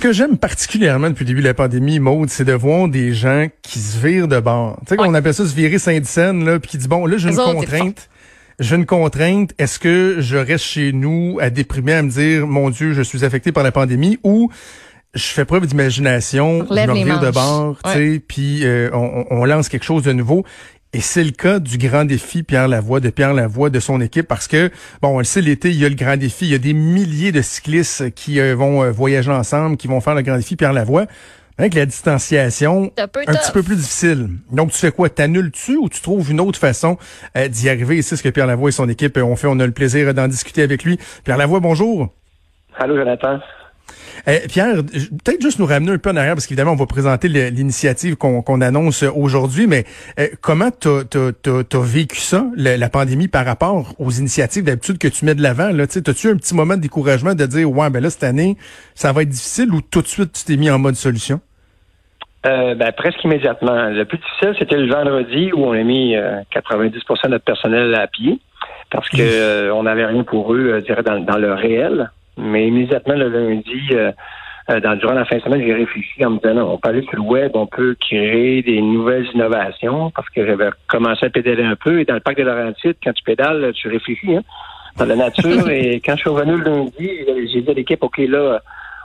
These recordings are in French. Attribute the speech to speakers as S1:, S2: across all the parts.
S1: Ce que j'aime particulièrement depuis le début de la pandémie, Maude, c'est de voir des gens qui se virent de bord. Tu sais, qu'on appelle ça se virer Saint-Dicenne, là, puis qui dit, bon, là, j'ai une contrainte. J'ai une contrainte. Est-ce que je reste chez nous à déprimer, à me dire, mon Dieu, je suis affecté par la pandémie, ou je fais preuve d'imagination, je me vire de bord, tu sais, puis euh, on, on, lance quelque chose de nouveau? Et c'est le cas du grand défi Pierre Lavoie, de Pierre Lavoie, de son équipe, parce que, bon, on le sait, l'été, il y a le grand défi. Il y a des milliers de cyclistes qui euh, vont euh, voyager ensemble, qui vont faire le grand défi Pierre Lavoie. Avec la distanciation, un, petit peu plus difficile. Donc, tu fais quoi? T'annules-tu ou tu trouves une autre façon euh, d'y arriver? Et c'est ce que Pierre Lavoie et son équipe ont fait. On a le plaisir d'en discuter avec lui. Pierre Lavoie, bonjour.
S2: Allô, Jonathan.
S1: Eh, Pierre, peut-être juste nous ramener un peu en arrière, parce qu'évidemment, on va présenter l'initiative qu'on annonce aujourd'hui, mais eh, comment tu as, vécu ça, la, pandémie, par rapport aux initiatives? D'habitude que tu mets de l'avant? As-tu un petit moment de découragement de dire, ouais, ben là, cette année, ça va être difficile ou tout de suite, tu t'es mis en mode solution?
S2: Euh, ben, presque immédiatement. Le plus difficile, c'était le vendredi où on a mis 90% euh, de notre personnel à pied parce que euh, on n'avait rien pour eux, je dans, dans le réel. Mais immédiatement, le lundi, euh, euh, dans, durant la fin de semaine, j'ai réfléchi en me disant, non, on peut aller sur le web, on peut créer des nouvelles innovations parce que j'avais commencé à pédaler un peu. Et dans le parc de Laurentides, quand tu pédales, tu réfléchis hein, dans la nature. et quand je suis revenu le lundi, j'ai dit à l'équipe, OK, là,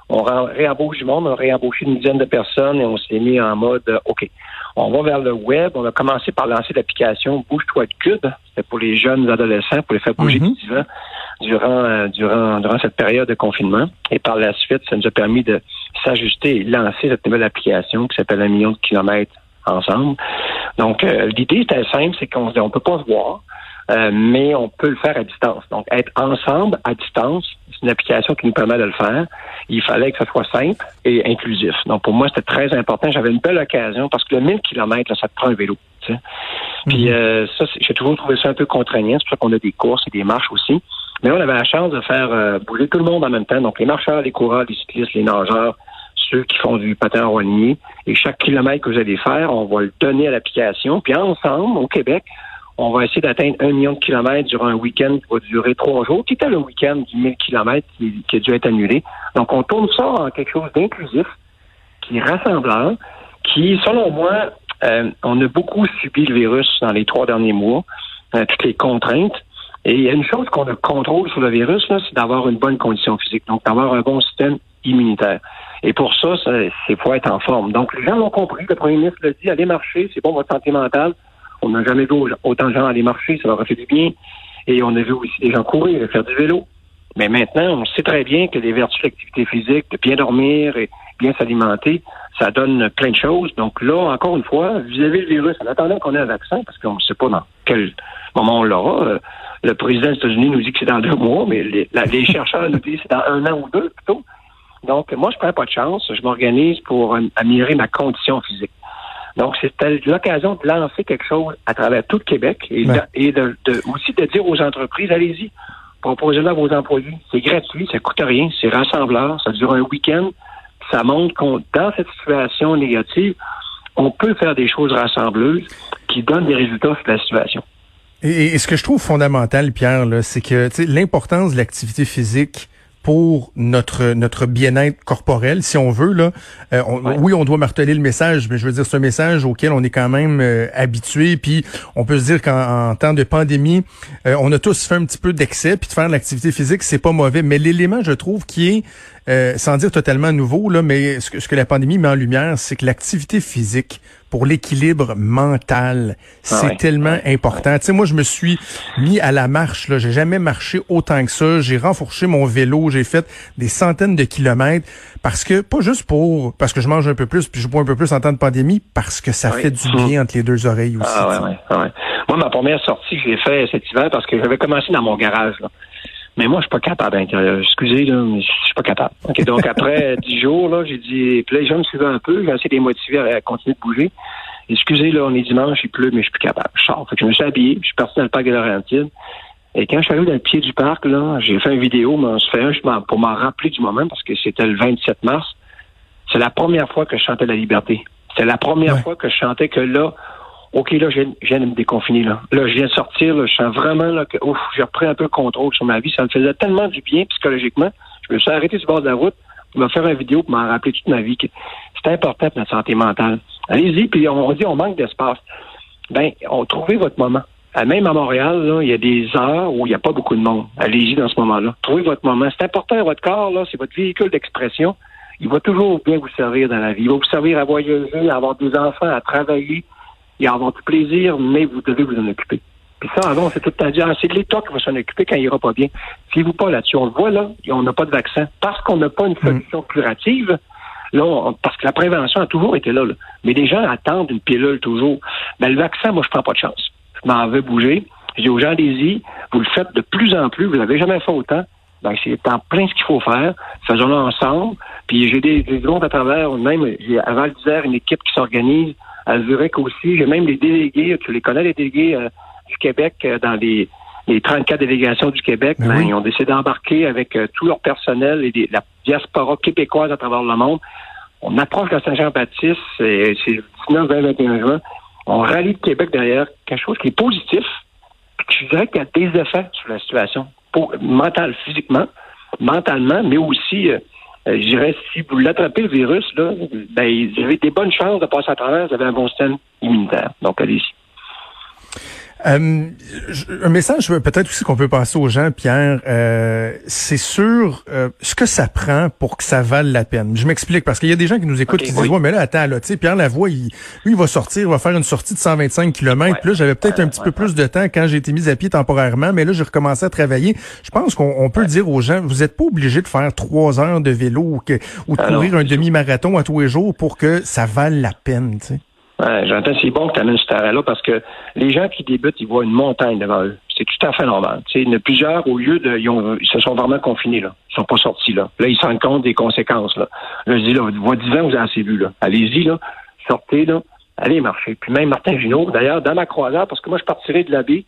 S2: on réembauche du monde, on a réembauché une dizaine de personnes et on s'est mis en mode, euh, OK, on va vers le web. On a commencé par lancer l'application Bouge-toi de cube. C'était pour les jeunes adolescents, pour les faire bouger mm durant, euh, durant, durant cette période de confinement. Et par la suite, ça nous a permis de s'ajuster et lancer cette nouvelle application qui s'appelle Un million de kilomètres ensemble. Donc, euh, l'idée était simple, c'est qu'on on peut pas se voir. Euh, mais on peut le faire à distance. Donc, être ensemble à distance, c'est une application qui nous permet de le faire. Il fallait que ce soit simple et inclusif. Donc, pour moi, c'était très important. J'avais une belle occasion parce que le 1000 km, ça te prend un vélo. Puis, mhm. euh, ça, j'ai toujours trouvé ça un peu contraignant. C'est pour ça qu'on a des courses et des marches aussi. Mais on avait la chance de faire euh, bouger tout le monde en même temps. Donc, les marcheurs, les coureurs, les cyclistes, les nageurs, ceux qui font du patin en Et chaque kilomètre que vous allez faire, on va le donner à l'application. Puis ensemble, au Québec, on va essayer d'atteindre un million de kilomètres durant un week-end qui va durer trois jours, qui était le week-end du 1000 kilomètres qui, a dû être annulé. Donc, on tourne ça en quelque chose d'inclusif, qui est rassembleur, qui, selon moi, euh, on a beaucoup subi le virus dans les trois derniers mois, euh, toutes les contraintes. Et il y a une chose qu'on a contrôle sur le virus, c'est d'avoir une bonne condition physique, donc d'avoir un bon système immunitaire. Et pour ça, c'est faut être en forme. Donc, les gens l'ont compris. Le premier ministre l'a dit, allez marcher, c'est bon votre santé mentale. On n'a jamais vu autant de gens aller marcher, ça leur a fait du bien. Et on a vu aussi des gens courir, faire du vélo. Mais maintenant, on sait très bien que les vertus de l'activité physique, de bien dormir et bien s'alimenter, ça donne plein de choses. Donc là, encore une fois, vis-à-vis du virus, en attendant qu'on ait un vaccin, parce qu'on ne sait pas dans quel moment on l'aura, euh, le président des États-Unis nous dit que c'est dans deux mois, mais les, les chercheurs nous disent que c'est dans un an ou deux plutôt. Donc, moi, je prends pas de chance. Je m'organise pour améliorer ma condition physique. Donc, c'était l'occasion de lancer quelque chose à travers tout le Québec et, de, aussi de dire aux entreprises, allez-y, proposez-le à vos employés. C'est gratuit, ça coûte rien, c'est rassembleur, ça dure un week-end. Ça montre qu'on, dans cette situation négative, on peut faire des choses rassembleuses qui donnent des résultats sur la situation.
S1: Et, ce que je trouve fondamental, Pierre, c'est que l'importance de l'activité physique pour notre notre bien-être corporel, si on veut là. Euh, oui, on doit marteler le message, mais je veux dire c'est un message auquel on est quand même euh, habitué. Puis on peut se dire qu'en temps de pandémie, euh, on a tous fait un petit peu d'excès, puis de faire de l'activité physique, c'est pas mauvais. Mais l'élément, je trouve, qui est euh, sans dire totalement nouveau, là, mais ce que, ce que la pandémie met en lumière, c'est que l'activité physique pour l'équilibre mental, ah c'est tellement important. Tu sais, moi, je me suis mis à la marche. Là, j'ai jamais marché autant que ça. J'ai renfourché mon vélo, j'ai fait des centaines de kilomètres parce que pas juste pour parce que je mange un peu plus puis je bois un peu plus en temps de pandémie, parce que ça fait du bien entre les deux oreilles aussi.
S2: Ah ouais, ouais, ouais. Moi, ma première sortie, je l'ai fait cet hiver parce que j'avais commencé dans mon garage. Là. Mais moi, je suis pas capable d'intérieur. Excusez, là, mais je suis pas capable. donc après dix jours, là, j'ai dit, puis là, les gens me suivaient un peu, j'ai essayé de les motiver à, continuer de bouger. Excusez, là, on est dimanche, il pleut, mais je suis plus capable. Je sors. Fait que je me suis habillé, je suis parti dans le parc de Laurentides. Et quand je suis arrivé dans le pied du parc, là, j'ai fait une vidéo, mais on se fait un pour m'en rappeler du moment, parce que c'était le 27 mars. C'est la première fois que je chantais la liberté. C'est la première fois que je chantais que là, OK, là, je viens, de me déconfiner, là. Là, je viens de sortir, je sens vraiment là, que j'ai repris un peu le contrôle sur ma vie. Ça me faisait tellement du bien psychologiquement. Je me suis arrêté sur le bord de la route il m'a fait une vidéo pour m'en rappeler toute ma vie. C'est important pour notre santé mentale. Allez-y, puis on, dit on manque d'espace. Ben, trouvez votre moment. Même à Montréal, il y a des heures où il n'y a pas beaucoup de monde. Allez-y dans ce moment-là. Trouvez votre moment. C'est important, votre corps, c'est votre véhicule d'expression. Il va toujours bien vous servir dans la vie. Il va vous servir à voyager, à avoir des enfants, à travailler et avoir du plaisir, mais vous devez vous en occuper. Puis ça, avant, c'est tout le temps dire, c'est l'État qui va s'en occuper quand il ira pas bien. Fiez-vous pas là-dessus. On le voit là, on n'a pas de vaccin. Parce qu'on n'a pas une mm. solution curative, là, parce que la prévention a toujours été là, Mais les gens attendent une pilule toujours. Ben, le vaccin, moi, je prends pas de chance. Je m'en veux bouger. Je dis aux gens, allez-y. Vous le faites de plus en plus. Vous n'avez jamais fait autant. Ben, c'est en plein ce qu'il faut faire. Faisons-le ensemble. Puis j'ai des, des groupes à travers, même, Val d'Isère une équipe qui s'organise, à Zurich aussi. J'ai même les délégués, tu les connais, les délégués euh, du Québec euh, dans les, les 34 délégations du Québec. Ben, ils ont décidé d'embarquer avec euh, tout leur personnel et la diaspora québécoise à travers le monde. On approche de Saint-Jean-Baptiste, c'est 19, 20, 21 juin. On rallie le Québec derrière quelque chose qui est positif, puis je dirais qu'il y a des effets sur la situation, pour, mental, physiquement, mentalement, mais aussi euh, je dirais, si vous l'attrapez le virus, là, ben, vous avez des bonnes chances de passer à travers, vous avez un bon système immunitaire. Donc, allez-y.
S1: Euh, un message peut-être aussi qu'on peut passer aux gens, Pierre, euh, c'est sur euh, ce que ça prend pour que ça vale la peine. Je m'explique parce qu'il y a des gens qui nous écoutent qui disent ouais mais là attends là, tu sais Pierre Lavoie, il, lui il va sortir, il va faire une sortie de 125 km. Puis là j'avais peut-être un petit peu plus de temps quand j'ai été mis à pied temporairement, mais là j'ai recommencé à travailler. Je pense qu'on peut dire aux gens, vous n'êtes pas obligé de faire trois heures de vélo ou, que, ou de ah courir un demi-marathon à tous les jours pour que ça vale la peine. Tu sais.
S2: Ouais, J'entends, c'est bon que tu amènes ce terrain-là parce que les gens qui débutent, ils voient une montagne devant eux. C'est tout à fait normal. Tu sais, il y en a plusieurs, au lieu de. Ils, ont, ils se sont vraiment confinés, là. Ils sont pas sortis, là. Là, ils se rendent compte des conséquences, là. Là, je dis, là, voix 10 ans, vous avez assez vu, là. Allez-y, là. Sortez, là. Allez marcher. Puis même Martin Junot, d'ailleurs, dans ma croisière, parce que moi, je partirai de la baie.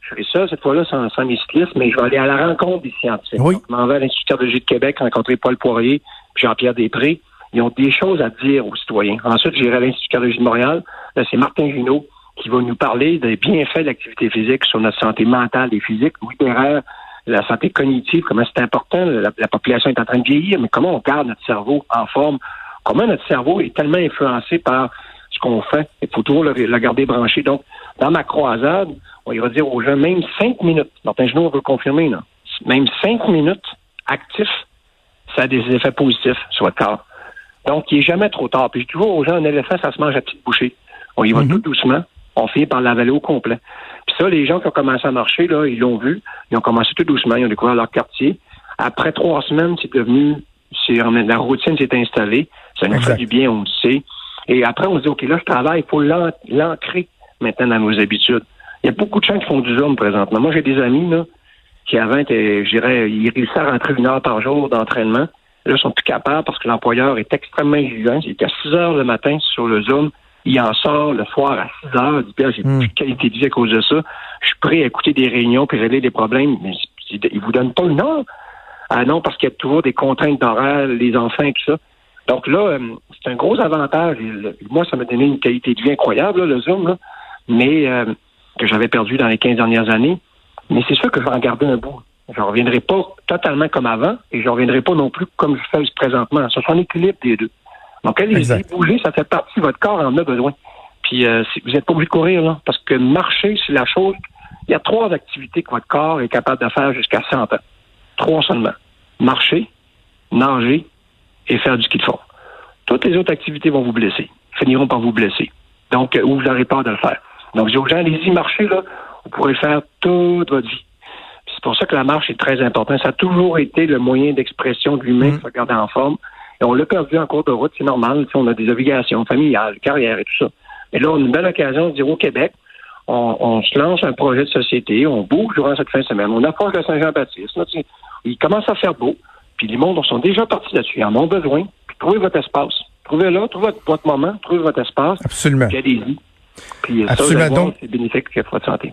S2: Je ferai ça, cette fois-là, sans, sans mes cyclistes, mais je vais aller à la rencontre des scientifiques. Oui. Je m'en vais à l'Institut cardiologie de Québec rencontrer Paul Poirier puis Jean-Pierre Després ils ont des choses à dire aux citoyens. Ensuite, j'irai à l'Institut cardiologie de Montréal. Là, c'est Martin Junot qui va nous parler des bienfaits de l'activité physique sur notre santé mentale et physique. Louis Perrère, la santé cognitive, comment c'est important. La, population est en train de vieillir, mais comment on garde notre cerveau en forme? Comment notre cerveau est tellement influencé par ce qu'on fait? Il faut toujours le, garder branché. Donc, dans ma croisade, on va dire aux gens, même cinq minutes, Martin Junot veut confirmer, là, même cinq minutes actifs, ça a des effets positifs sur votre corps. Donc, il n'est jamais trop tard. Puis toujours aux gens, un éléphant, ça se mange à petite bouchée. On y va mhm. tout doucement. On finit par l'avaler au complet. Puis ça, les gens qui ont commencé à marcher, là, ils l'ont vu. Ils ont commencé tout doucement. Ils ont découvert leur quartier. Après trois semaines, c'est devenu, c'est, la routine s'est installée. Ça nous fait du bien, on le sait. Et après, on se dit, OK, là, je travaille. Il faut l'ancrer maintenant dans nos habitudes. Il y a beaucoup de gens qui font du Zoom présentement. Moi, j'ai des amis, là, qui avant étaient, je dirais, ils réussissaient à rentrer une heure par jour d'entraînement. Là, ils sont plus capables parce que l'employeur est extrêmement exigeant. Il est à 6 heures le matin sur le Zoom. Il en sort le soir à 6 heures. Il dit, j'ai hmm. plus de qualité de vie à cause de ça. Je suis prêt à écouter des réunions puis régler des problèmes. Mais il vous donne pas une heure. Ah non, parce qu'il y a toujours des contraintes d'horaire, les enfants et tout ça. Donc là, euh, c'est un gros avantage. Moi, ça m'a donné une qualité de vie incroyable, le Zoom, mais euh, que j'avais perdu dans les 15 dernières années. Mais c'est sûr que je vais en garder un bout. Je ne reviendrai pas totalement comme avant et je ne reviendrai pas non plus comme je fais présentement. Ça, c'est un équilibre des deux. Donc, allez-y, bouger, ça fait partie, votre corps en a besoin. Puis, euh, vous n'êtes pas obligé de courir, là, parce que marcher, c'est la chose. Il y a trois activités que votre corps est capable de faire jusqu'à 100 ans. Trois seulement. Marcher, nager et faire du ski de fond. Toutes les autres activités vont vous blesser, finiront par vous blesser. Donc, euh, ou vous n'aurez pas de le faire. Donc, je dis aux gens, allez-y, marcher, là, vous pourrez faire toute votre vie. C'est pour ça que la marche est très importante. Ça a toujours été le moyen d'expression de l'humain, mmh. se garder en forme. Et on l'a perdu en cours de route, c'est normal. on a des obligations familiales, carrière et tout ça. Et là, on a une belle occasion de dire au Québec, on, se lance un projet de société, on bouge durant cette fin de semaine, on approche de Saint-Jean-Baptiste. Il commence à faire beau, puis les mondes sont déjà partis là-dessus. Ils en ont besoin. Puis trouvez votre espace. Trouvez-le, trouvez votre, moment, trouvez votre espace.
S1: Absolument.
S2: Puis allez-y. Puis ça, c'est bénéfique pour votre santé.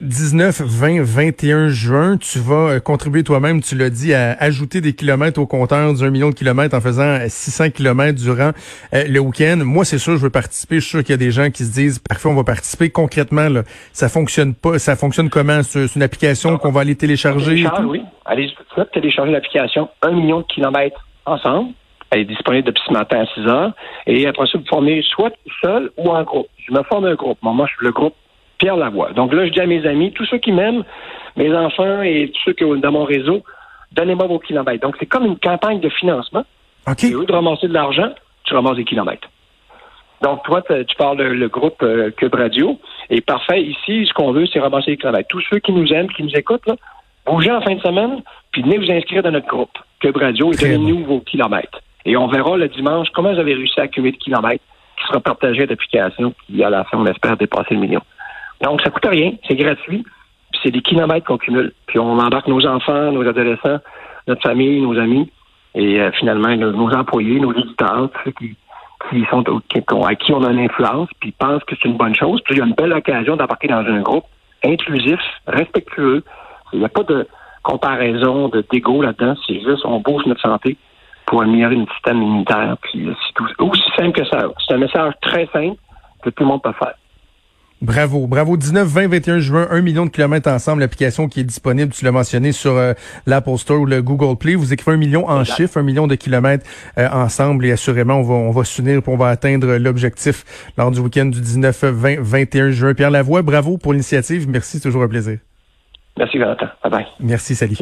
S1: 19, 20, 21 juin, tu vas euh, contribuer toi-même, tu l'as dit, à ajouter des kilomètres au compteur d'un million de kilomètres en faisant 600 kilomètres durant euh, le week-end. Moi, c'est sûr, je veux participer. Je suis sûr qu'il y a des gens qui se disent, parfait, on va participer. Concrètement, là, ça fonctionne pas. Ça fonctionne comment? C'est une application qu'on va aller télécharger?
S2: oui. Allez télécharger l'application Un million de kilomètres ensemble. Elle est disponible depuis ce matin à 6 heures. Et après ça, vous formez soit seul ou en groupe. Je me forme un groupe. moi, je suis le groupe Pierre Lavoie. Donc là, je dis à mes amis, tous ceux qui m'aiment, mes enfants et tous ceux qui sont dans mon réseau, donnez-moi vos kilomètres. Donc, c'est comme une campagne de financement.
S1: OK. Et
S2: au lieu de ramasser de l'argent, tu ramasses des kilomètres. Donc, toi, tu parles le, groupe euh, Cube Radio. Et parfait, ici, ce qu'on veut, c'est ramasser des kilomètres. Tous ceux qui nous aiment, qui nous écoutent, là, bougez en fin de semaine, puis venez vous inscrire dans notre groupe Cube Radio et donnez-nous vos kilomètres. Et on verra le dimanche comment vous avez réussi à accumuler de kilomètres qui sera partagé à l'application qui, à la fin, on espère dépasser le million. Donc, ça coûte rien, c'est gratuit, puis c'est des kilomètres qu'on cumule. Puis on embarque nos enfants, nos adolescents, notre famille, nos amis, et euh, finalement nos, employés, nos éditeurs, ceux qui, qui sont à qui on a une influence, puis pensent que c'est une bonne chose. Puis il y a une belle occasion d'embarquer dans un groupe inclusif, respectueux. Il n'y a pas de comparaison, de dégo là-dedans. C'est juste on bouge notre santé pour améliorer notre système immunitaire. Puis c'est aussi simple que ça. C'est un message très simple que tout le monde peut faire.
S1: Bravo, bravo. 19, 20, 21 juin, 1 million de kilomètres ensemble. L'application qui est disponible, tu l'as mentionné, sur euh, l'Apple Store ou le Google Play. Vous écrivez un million en chiffres, un million de kilomètres euh, ensemble et assurément, on va, on va s'unir pour on va atteindre l'objectif lors du week-end du 19, 20, 21 juin. Pierre Lavoie, bravo pour l'initiative. Merci, c'est toujours un plaisir.
S2: Merci, Valentin. Bye bye.
S1: Merci, salut.